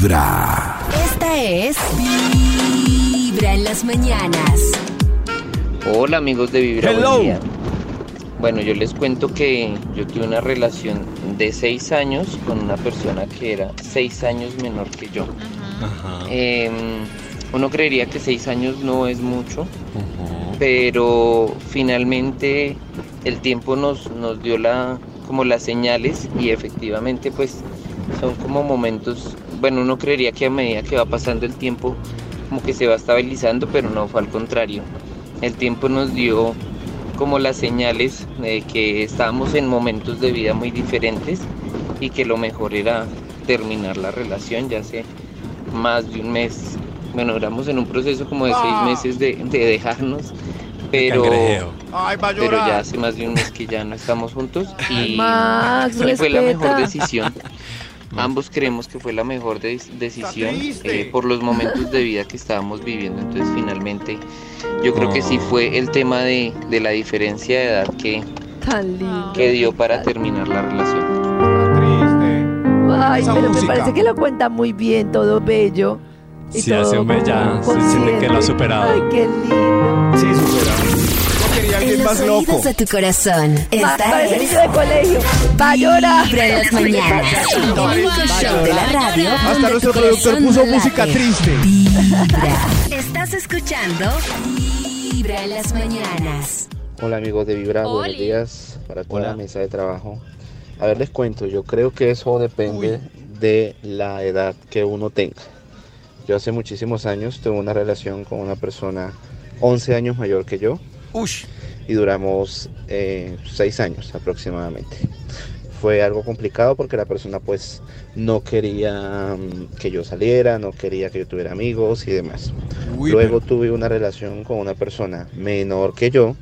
Vibra. Esta es Vibra en las mañanas. Hola amigos de Vibra. buen Hello. día. Bueno, yo les cuento que yo tuve una relación de seis años con una persona que era seis años menor que yo. Eh, uno creería que seis años no es mucho, pero finalmente el tiempo nos, nos dio la, como las señales y efectivamente pues son como momentos, bueno, uno creería que a medida que va pasando el tiempo como que se va estabilizando, pero no fue al contrario. El tiempo nos dio como las señales de que estábamos en momentos de vida muy diferentes y que lo mejor era terminar la relación, ya hace más de un mes. Bueno, éramos en un proceso como de seis meses de, de dejarnos, pero. Ay, pero ya hace más de un mes que ya no estamos juntos y, Max, y fue la mejor decisión. Ambos creemos que fue la mejor de- decisión eh, por los momentos de vida que estábamos viviendo. Entonces, finalmente, yo creo que sí fue el tema de, de la diferencia de edad que, que dio para terminar la relación. Triste. Ay, pero me parece que lo cuenta muy bien, todo bello. Y Sí, todo hace un como se siente que lo ha superado. Ay, qué lindo. Sí, superado. Quería En alguien los más loco. oídos de tu corazón. Esta es niño de colegio. Va a llorar. Vibra en las mañanas. El único show de la radio. Hasta nuestro productor puso música triste. Vibra. Estás escuchando Vibra en las mañanas. Hola amigos de Vibra, buenos Oli. días para toda Hola. la mesa de trabajo. A ver, les cuento, yo creo que eso depende de la edad que uno tenga. Yo hace muchísimos años tuve una relación con una persona 11 años mayor que yo Ush. y duramos 6 años aproximadamente. Fue algo complicado porque la persona pues no quería mm, que yo saliera, no quería que yo tuviera amigos y demás. Uy, Luego tuve una relación con una persona menor que yo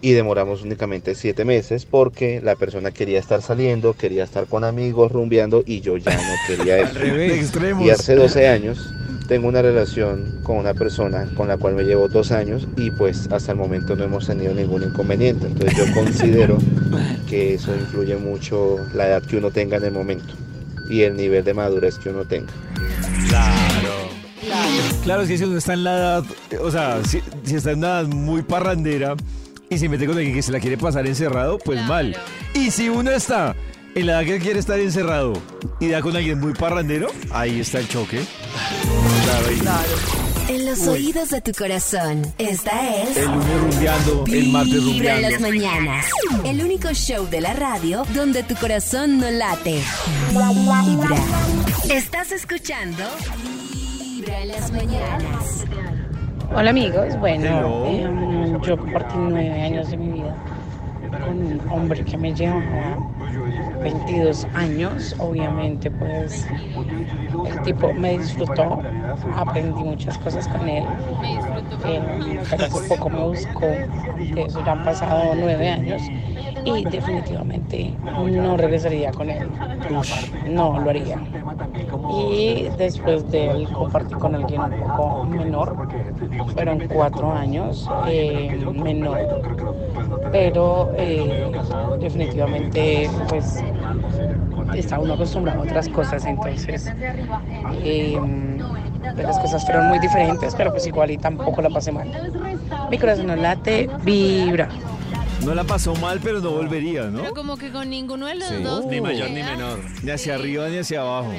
y demoramos únicamente siete meses porque la persona quería estar saliendo, quería estar con amigos, rumbeando y yo ya no quería eso. De extremos. Y hace 12 años tengo una relación con una persona con la cual me llevo dos años y pues hasta el momento no hemos tenido ningún inconveniente. Entonces yo considero que eso influye mucho la edad que uno tenga en el momento y el nivel de madurez que uno tenga. Claro. Claro, es que si uno está en la edad, o sea, si, si está en una edad muy parrandera y se mete con alguien que se la quiere pasar encerrado, pues mal. Y si uno está en la edad que quiere estar encerrado y da con alguien muy parrandero, ahí está el choque. En los oídos de tu corazón. Esta es El lunes rumbeando, el martes Vibra en las rumbeando. mañanas. El único show de la radio donde tu corazón no late. Vibra. Estás escuchando Vibra en las mañanas. Hola amigos, bueno, em, yo compartí nueve años de mi vida con un hombre que me llevaba 22 años, obviamente pues el tipo me disfrutó, aprendí muchas cosas con él, em, pero poco me buscó, de eso ya han pasado nueve años y definitivamente no regresaría con él, no lo haría. Y después de él compartí con alguien un poco menor, fueron cuatro años eh, menor, pero eh, definitivamente pues está uno acostumbrado a otras cosas, entonces eh, pues, las cosas fueron muy diferentes, pero pues igual y tampoco la pasé mal. Mi corazón no late, vibra. No la pasó mal, pero no volvería, ¿no? Pero como que con ninguno de los Sí. dos. Ni mayor ni menor. Ni hacia arriba ni hacia abajo.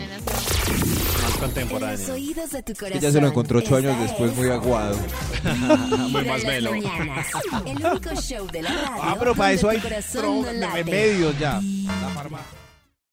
En los contemporáneo. oídos de tu corazón. Ella se lo encontró ocho años después es muy aguado. Muy más en las melo. mañanas. El único show de la radio. Ah, pero para eso hay no remedios ya. La farmacia.